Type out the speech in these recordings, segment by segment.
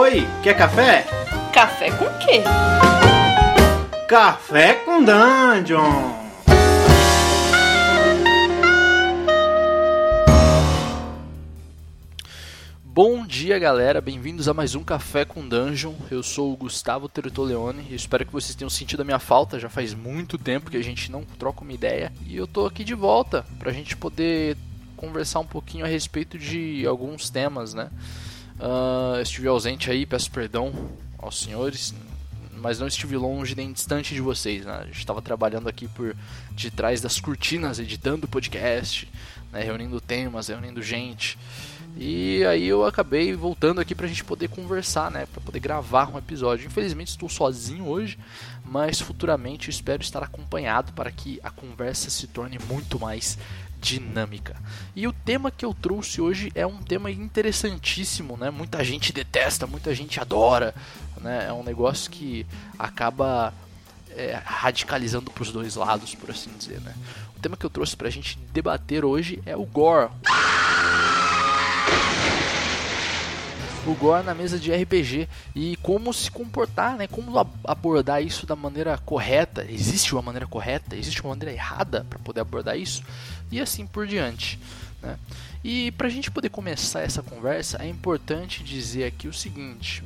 Oi, quer café? Café com quê? Café com Dungeon! Bom dia, galera. Bem-vindos a mais um Café com Dungeon. Eu sou o Gustavo Tertoleone e espero que vocês tenham sentido a minha falta. Já faz muito tempo que a gente não troca uma ideia e eu tô aqui de volta pra gente poder conversar um pouquinho a respeito de alguns temas, né? Uh, estive ausente aí, peço perdão aos senhores, mas não estive longe nem distante de vocês, né? A gente estava trabalhando aqui por de trás das cortinas, editando o podcast, né? reunindo temas, reunindo gente. E aí eu acabei voltando aqui pra gente poder conversar, né? Pra poder gravar um episódio. Infelizmente estou sozinho hoje, mas futuramente espero estar acompanhado para que a conversa se torne muito mais dinâmica. E o tema que eu trouxe hoje é um tema interessantíssimo, né? Muita gente detesta, muita gente adora, né? É um negócio que acaba é, radicalizando para os dois lados, por assim dizer, né? O tema que eu trouxe para a gente debater hoje é o gore. O gore na mesa de RPG e como se comportar, né? Como abordar isso da maneira correta? Existe uma maneira correta? Existe uma maneira errada para poder abordar isso? E assim por diante. Né? E para a gente poder começar essa conversa, é importante dizer aqui o seguinte: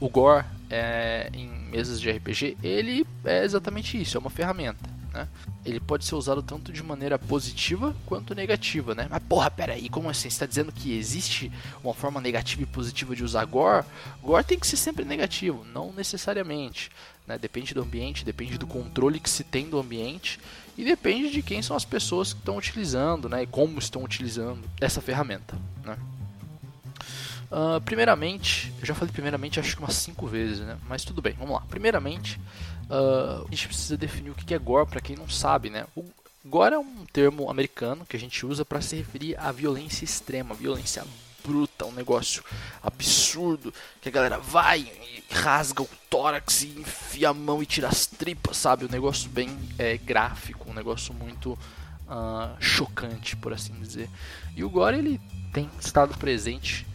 o gore é, em mesas de RPG ele é exatamente isso, é uma ferramenta. Né? Ele pode ser usado tanto de maneira positiva quanto negativa, né? Mas porra, pera aí, como assim? Você está dizendo que existe uma forma negativa e positiva de usar gore? Gore tem que ser sempre negativo, não necessariamente. Né? Depende do ambiente, depende do controle que se tem do ambiente e depende de quem são as pessoas que estão utilizando, né? E como estão utilizando essa ferramenta, né? Uh, primeiramente, eu já falei primeiramente acho que umas 5 vezes, né? Mas tudo bem, vamos lá. Primeiramente, uh, a gente precisa definir o que é gore para quem não sabe, né? O gore é um termo americano que a gente usa para se referir à violência extrema, violência bruta, um negócio absurdo, que a galera vai e rasga o tórax e enfia a mão e tira as tripas, sabe? Um negócio bem é, gráfico, um negócio muito uh, chocante, por assim dizer. E o gore ele tem estado presente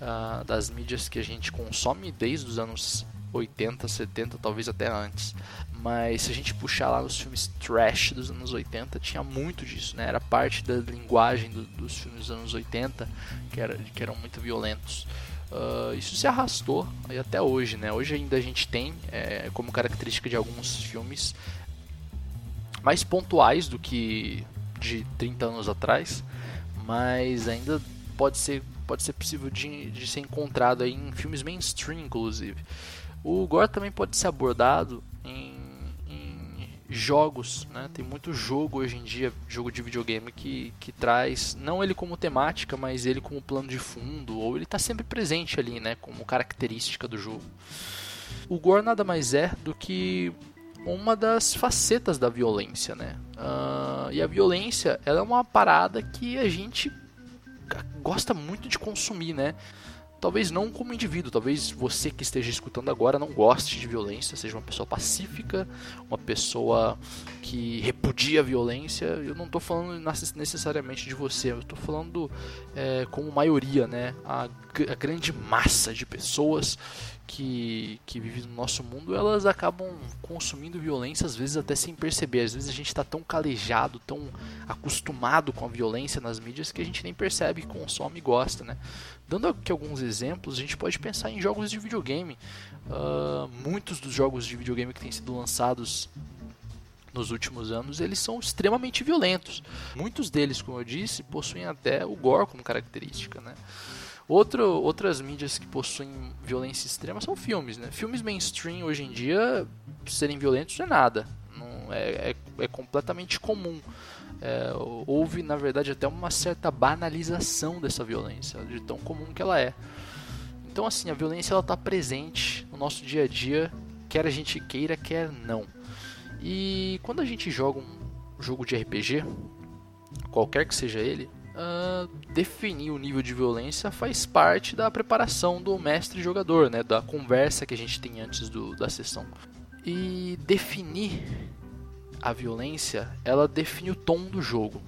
uh, das mídias que a gente consome desde os anos 80, 70, talvez até antes. Mas se a gente puxar lá os filmes trash dos anos 80, tinha muito disso, né? Era parte da linguagem do, dos filmes dos anos 80, que, era, que eram muito violentos. Uh, isso se arrastou e até hoje, né? Hoje ainda a gente tem é, como característica de alguns filmes mais pontuais do que de 30 anos atrás, mas ainda pode ser, pode ser possível de, de ser encontrado em filmes mainstream, inclusive. O gore também pode ser abordado em, em jogos, né? Tem muito jogo hoje em dia, jogo de videogame que, que traz não ele como temática, mas ele como plano de fundo, ou ele está sempre presente ali, né? Como característica do jogo. O gore nada mais é do que uma das facetas da violência, né? Uh, e a violência, ela é uma parada que a gente gosta muito de consumir, né? Talvez não como indivíduo, talvez você que esteja escutando agora não goste de violência, seja uma pessoa pacífica, uma pessoa que repudia a violência. Eu não estou falando necessariamente de você, eu estou falando é, como maioria, né? A, a grande massa de pessoas que, que vive no nosso mundo, elas acabam consumindo violência, às vezes até sem perceber. Às vezes a gente está tão calejado, tão acostumado com a violência nas mídias que a gente nem percebe consome e gosta, né? Dando aqui alguns exemplos, a gente pode pensar em jogos de videogame. Uh, muitos dos jogos de videogame que têm sido lançados nos últimos anos, eles são extremamente violentos. Muitos deles, como eu disse, possuem até o gore como característica, né? Outro, outras mídias que possuem violência extrema são filmes, né? Filmes mainstream hoje em dia serem violentos é nada, não é, é, é completamente comum. É, houve, na verdade, até uma certa banalização dessa violência, de tão comum que ela é. Então, assim, a violência ela está presente no nosso dia a dia, quer a gente queira, quer não. E quando a gente joga um jogo de RPG, qualquer que seja ele, uh, definir o nível de violência faz parte da preparação do mestre jogador, né, da conversa que a gente tem antes do, da sessão. E definir a violência, ela define o tom do jogo,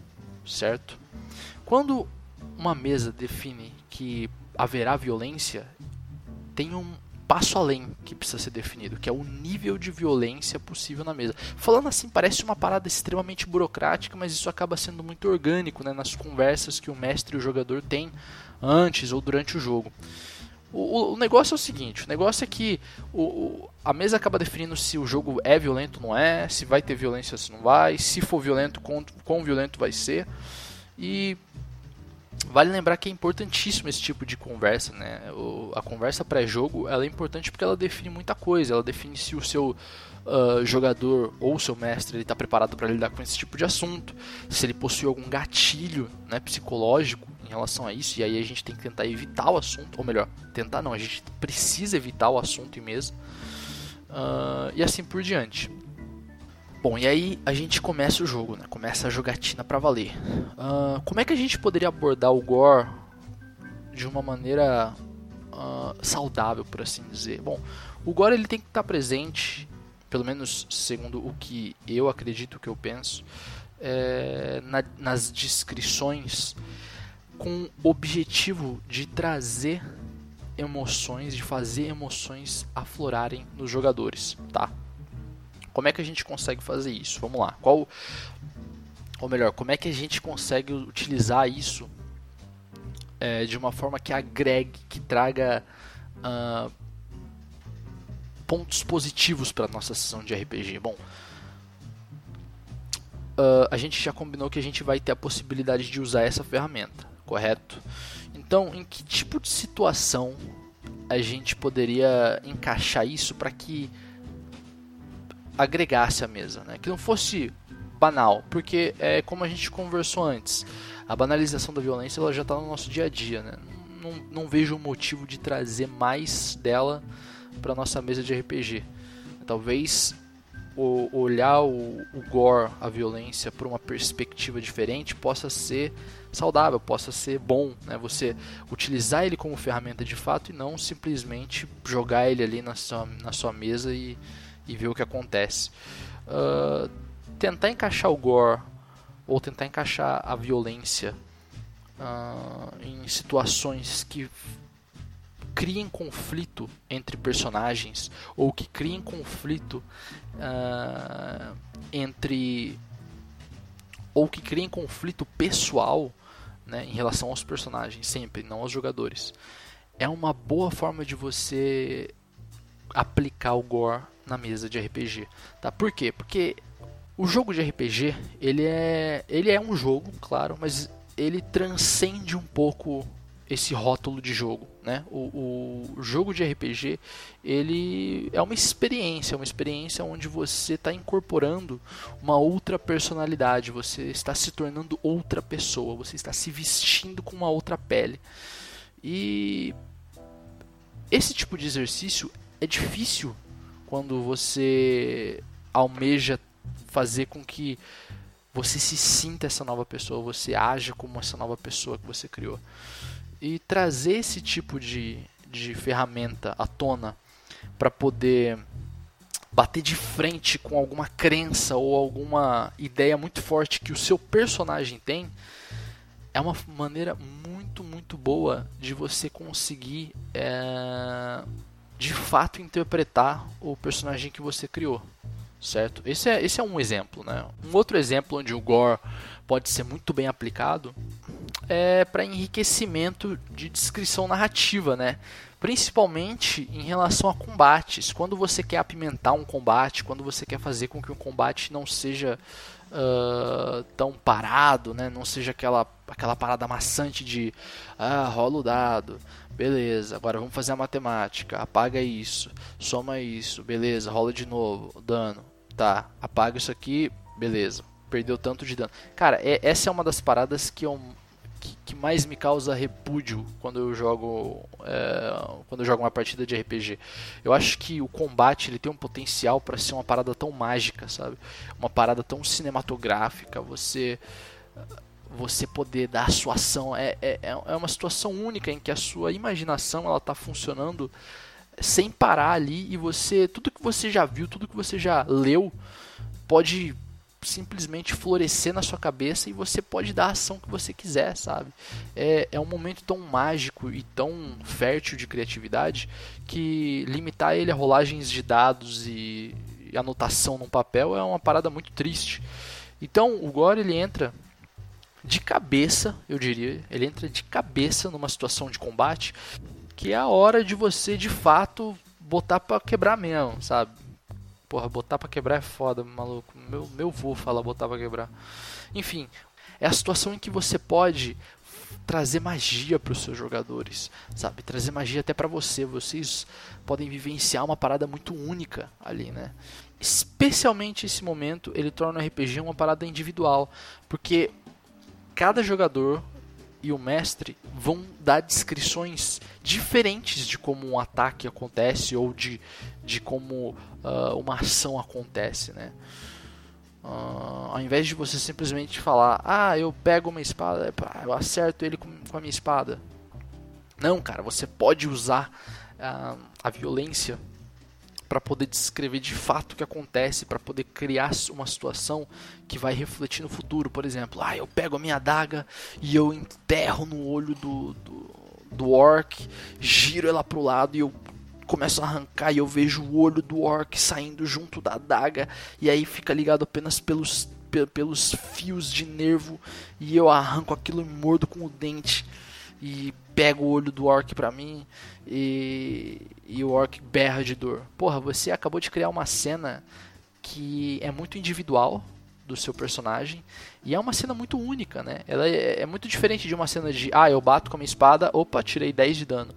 certo? Quando uma mesa define que haverá violência, tem um passo além que precisa ser definido, que é o nível de violência possível na mesa. Falando assim, parece uma parada extremamente burocrática, mas isso acaba sendo muito orgânico né, nas conversas que o mestre e o jogador têm antes ou durante o jogo. O, negócio é o seguinte: o negócio é que o, o, a mesa acaba definindo se o jogo é violento ou não é, se vai ter violência ou se não vai, se for violento, quão, quão violento vai ser. E Vale lembrar que é importantíssimo esse tipo de conversa, né? O, a conversa pré-jogo ela é importante porque ela define muita coisa. Ela define se o seu uh, jogador ou o seu mestre está preparado para lidar com esse tipo de assunto, se ele possui algum gatilho né, psicológico em relação a isso. E aí a gente tem que tentar evitar o assunto, ou melhor, tentar não, a gente precisa evitar o assunto em. Uh, e assim por diante. Bom, e aí a gente começa o jogo, né? Começa a jogatina para valer. Uh, como é que a gente poderia abordar o gore de uma maneira uh, saudável, por assim dizer? Bom, o gore ele tem que estar presente, pelo menos segundo o que eu acredito, que eu penso, é, na, nas descrições, com o objetivo de trazer emoções, de fazer emoções aflorarem nos jogadores, tá? Como é que a gente consegue fazer isso? Vamos lá. Qual ou melhor, como é que a gente consegue utilizar isso é, de uma forma que agregue, que traga uh, pontos positivos para nossa sessão de RPG? Bom, uh, a gente já combinou que a gente vai ter a possibilidade de usar essa ferramenta, correto? Então, em que tipo de situação a gente poderia encaixar isso para que agregasse à mesa, né? que não fosse banal, porque é como a gente conversou antes, a banalização da violência ela já está no nosso dia a dia, né? não, não vejo um motivo de trazer mais dela para nossa mesa de RPG. Talvez o, olhar o, o gore, a violência, por uma perspectiva diferente possa ser saudável, possa ser bom, né? Você utilizar ele como ferramenta de fato e não simplesmente jogar ele ali na sua, na sua mesa e, e ver o que acontece. Uh, tentar encaixar o gore ou tentar encaixar a violência uh, em situações que criem conflito entre personagens ou que criem conflito uh, entre ou que criem conflito pessoal né, em relação aos personagens sempre não aos jogadores é uma boa forma de você aplicar o gore na mesa de RPG, tá? Por quê? Porque o jogo de RPG, ele é, ele é um jogo, claro, mas ele transcende um pouco esse rótulo de jogo, né? O, o jogo de RPG, ele é uma experiência, uma experiência onde você está incorporando uma outra personalidade, você está se tornando outra pessoa, você está se vestindo com uma outra pele. E esse tipo de exercício é difícil quando você almeja fazer com que você se sinta essa nova pessoa, você haja como essa nova pessoa que você criou. E trazer esse tipo de, de ferramenta à tona para poder bater de frente com alguma crença ou alguma ideia muito forte que o seu personagem tem, é uma maneira muito, muito boa de você conseguir é, de fato interpretar o personagem que você criou, certo? Esse é, esse é um exemplo, né? Um outro exemplo onde o gore pode ser muito bem aplicado é para enriquecimento de descrição narrativa, né? Principalmente em relação a combates. Quando você quer apimentar um combate, quando você quer fazer com que um combate não seja uh, tão parado, né? Não seja aquela, aquela parada maçante de ah, rola o dado, Beleza, agora vamos fazer a matemática. Apaga isso, soma isso, beleza, rola de novo, dano. Tá, apaga isso aqui, beleza. Perdeu tanto de dano. Cara, é, essa é uma das paradas que, eu, que, que mais me causa repúdio quando eu jogo é, quando eu jogo uma partida de RPG. Eu acho que o combate ele tem um potencial para ser uma parada tão mágica, sabe? Uma parada tão cinematográfica. Você você poder dar a sua ação. É, é, é uma situação única em que a sua imaginação ela está funcionando sem parar ali e você tudo que você já viu, tudo que você já leu pode simplesmente florescer na sua cabeça e você pode dar a ação que você quiser, sabe? É, é um momento tão mágico e tão fértil de criatividade que limitar ele a rolagens de dados e, e anotação num papel é uma parada muito triste. Então o Gore ele entra de cabeça, eu diria, ele entra de cabeça numa situação de combate que é a hora de você de fato botar para quebrar mesmo, sabe? Porra, botar pra quebrar é foda, maluco. Meu, meu vô fala botar pra quebrar. Enfim, é a situação em que você pode trazer magia para os seus jogadores, sabe? Trazer magia até para você. Vocês podem vivenciar uma parada muito única ali, né? Especialmente esse momento, ele torna o RPG uma parada individual, porque cada jogador e o mestre vão dar descrições diferentes de como um ataque acontece ou de, de como uh, uma ação acontece, né? Uh, ao invés de você simplesmente falar, ah, eu pego uma espada, eu acerto ele com, com a minha espada. Não, cara, você pode usar uh, a violência para poder descrever de fato o que acontece, para poder criar uma situação que vai refletir no futuro. Por exemplo, ah, eu pego a minha adaga e eu enterro no olho do, do, do orc, giro ela pro lado e eu começo a arrancar e eu vejo o olho do orc saindo junto da adaga e aí fica ligado apenas pelos, pelos fios de nervo e eu arranco aquilo e mordo com o dente e pego o olho do orc pra mim e, e o orc berra de dor. Porra, você acabou de criar uma cena que é muito individual do seu personagem e é uma cena muito única, né? Ela é, é muito diferente de uma cena de ah, eu bato com a minha espada, opa, tirei 10 de dano.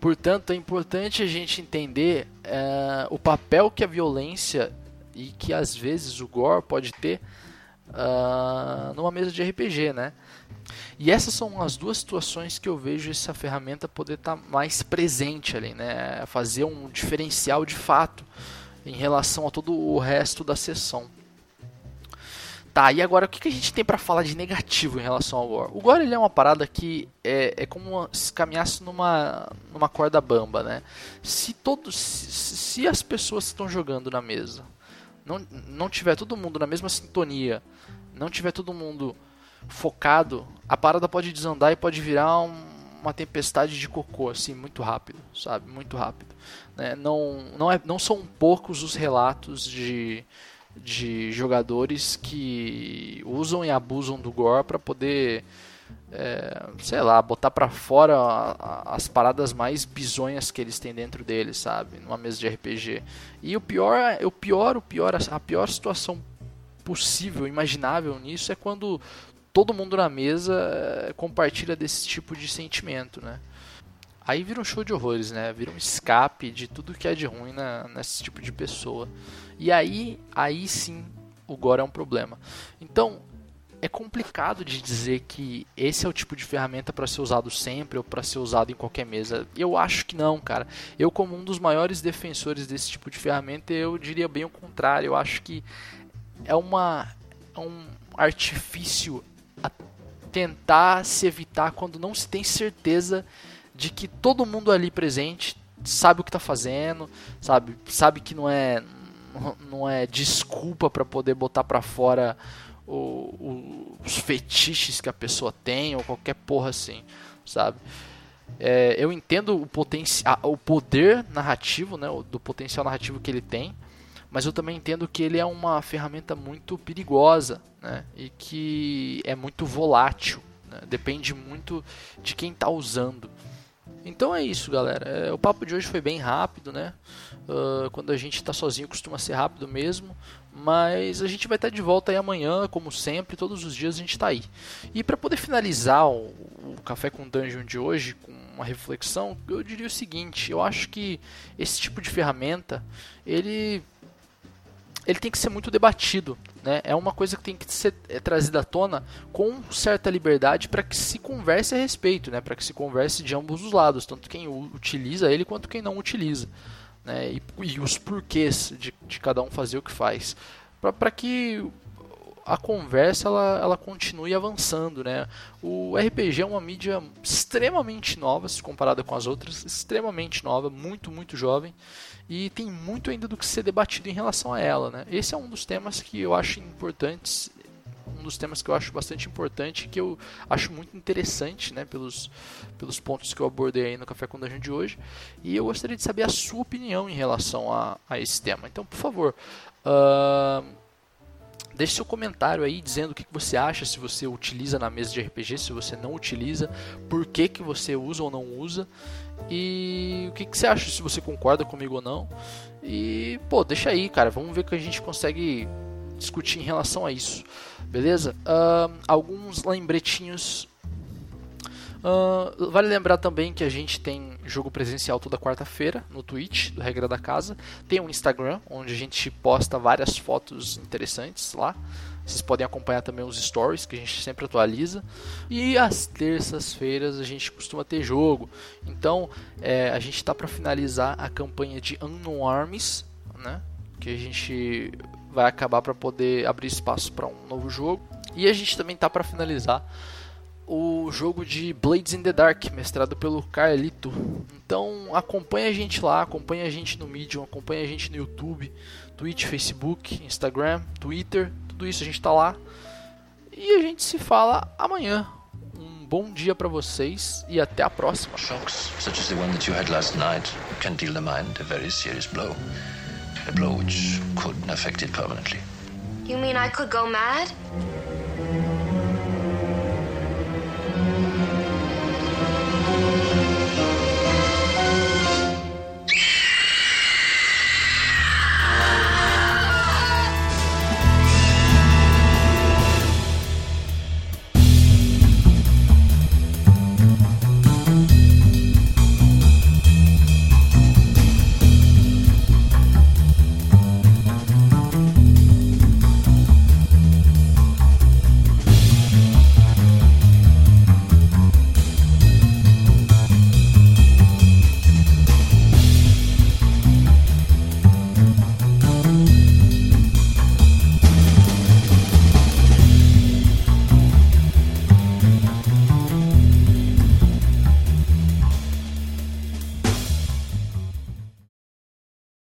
Portanto, é importante a gente entender uh, o papel que a violência e que às vezes o gore pode ter uh, numa mesa de RPG, né? E essas são as duas situações que eu vejo essa ferramenta poder estar tá mais presente ali, né? Fazer um diferencial de fato em relação a todo o resto da sessão. Tá, e agora o que, a gente tem para falar de negativo em relação ao Gore? O Gore ele é uma parada que é, é como se caminhasse numa, numa corda bamba, né? Se, todos, se, se as pessoas que estão jogando na mesa não, não tiver todo mundo na mesma sintonia, não tiver todo mundo focado, a parada pode desandar e pode virar um, uma tempestade de cocô, assim, muito rápido, sabe? Muito rápido. Né? Não, não, é, não são poucos os relatos de, de jogadores que usam e abusam do gore para poder, é, sei lá, botar para fora as paradas mais bizonhas que eles têm dentro deles, sabe? Numa mesa de RPG. E o pior, o pior, o pior, a pior situação possível, imaginável nisso é quando todo mundo na mesa eh, compartilha desse tipo de sentimento, né? Aí vira um show de horrores, né? Vira um escape de tudo que é de ruim na, nesse tipo de pessoa. E aí, aí sim, o gore é um problema. Então, é complicado de dizer que esse é o tipo de ferramenta para ser usado sempre ou para ser usado em qualquer mesa. Eu acho que não, cara. Eu, como um dos maiores defensores desse tipo de ferramenta, eu diria bem o contrário. Eu acho que é uma é um artifício a tentar se evitar quando não se tem certeza de que todo mundo ali presente sabe o que está fazendo, sabe, sabe que não é não é desculpa para poder botar para fora o, o, os fetiches que a pessoa tem ou qualquer porra assim, sabe? É, eu entendo o potencial, o poder narrativo, né, do potencial narrativo que ele tem, mas eu também entendo que ele é uma ferramenta muito perigosa né? e que é muito volátil. Né? Depende muito de quem está usando. Então é isso, galera. É, o papo de hoje foi bem rápido, né? Uh, quando a gente está sozinho costuma ser rápido mesmo. Mas a gente vai estar de volta aí amanhã, como sempre, todos os dias a gente está aí. E para poder finalizar o, Café com Dungeon de hoje, com uma reflexão, eu diria o seguinte: eu acho que esse tipo de ferramenta ele ele tem que ser muito debatido. Né? É uma coisa que tem que ser é, trazida à tona com certa liberdade para que se converse a respeito, né? para que se converse de ambos os lados, tanto quem utiliza ele quanto quem não utiliza. Né? E, e os porquês de, de cada um fazer o que faz. Para que a conversa ela, ela continue avançando, né? O RPG é uma mídia extremamente nova se comparada com as outras, extremamente nova, muito muito jovem e tem muito ainda do que ser debatido em relação a ela, né? Esse é um dos temas que eu acho importantes, um dos temas que eu acho bastante importante, que eu acho muito interessante, né? Pelos, pelos pontos que eu abordei aí no Café com Dungeon de hoje, e eu gostaria de saber a sua opinião em relação a, a esse tema. Então, por favor, uh, deixe seu comentário aí dizendo o que você acha, se você utiliza na mesa de RPG, se você não utiliza, por que, que você usa ou não usa. E o que, que você acha, se você concorda comigo ou não. E, pô, deixa aí, cara. Vamos ver o que a gente consegue discutir em relação a isso. Beleza? Uh, alguns lembretinhos. Uh, vale lembrar também que a gente tem jogo presencial toda quarta-feira no Twitch, do Regra da Casa. Tem um Instagram, onde a gente posta várias fotos interessantes lá. Vocês podem acompanhar também os stories que a gente sempre atualiza. E às terças-feiras a gente costuma ter jogo. Então é, a gente está para finalizar a campanha de Unknown Armies, né? Que a gente vai acabar para poder abrir espaço para um novo jogo. E a gente também tá para finalizar o jogo de Blades in the Dark, mestrado pelo Carlito. Então acompanha a gente lá, acompanha a gente no Medium, acompanha a gente no YouTube, Twitch, Facebook, Instagram, Twitter, tudo isso a gente está lá. E a gente se fala amanhã. Um bom dia para vocês e até a próxima. Shocks such as the one that you had last night can deal the mind a very serious blow. A blow which could affect it permanently. You mean I could go mad?